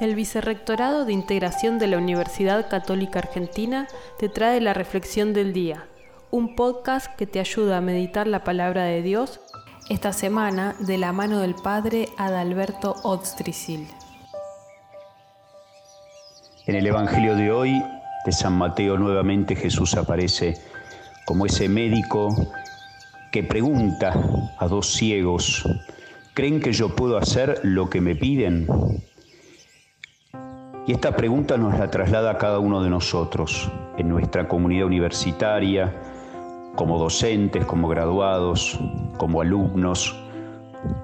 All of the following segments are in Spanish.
El Vicerrectorado de Integración de la Universidad Católica Argentina te trae la Reflexión del Día, un podcast que te ayuda a meditar la palabra de Dios esta semana de la mano del Padre Adalberto Odstricil. En el Evangelio de hoy de San Mateo nuevamente Jesús aparece como ese médico que pregunta a dos ciegos, ¿creen que yo puedo hacer lo que me piden? Y esta pregunta nos la traslada a cada uno de nosotros, en nuestra comunidad universitaria, como docentes, como graduados, como alumnos,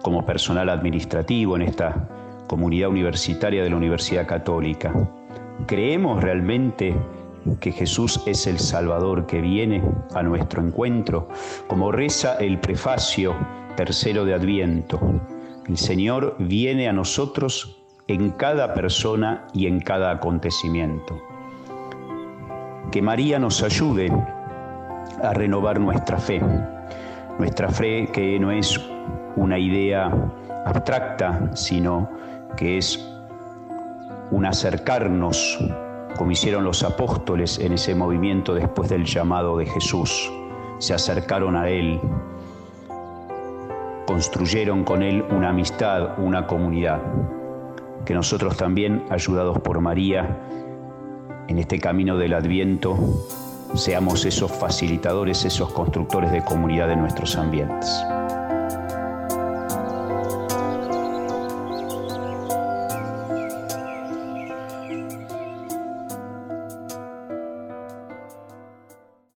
como personal administrativo en esta comunidad universitaria de la Universidad Católica. ¿Creemos realmente que Jesús es el Salvador que viene a nuestro encuentro? Como reza el prefacio tercero de Adviento, el Señor viene a nosotros en cada persona y en cada acontecimiento. Que María nos ayude a renovar nuestra fe, nuestra fe que no es una idea abstracta, sino que es un acercarnos, como hicieron los apóstoles en ese movimiento después del llamado de Jesús. Se acercaron a Él, construyeron con Él una amistad, una comunidad que nosotros también, ayudados por María, en este camino del Adviento, seamos esos facilitadores, esos constructores de comunidad en nuestros ambientes.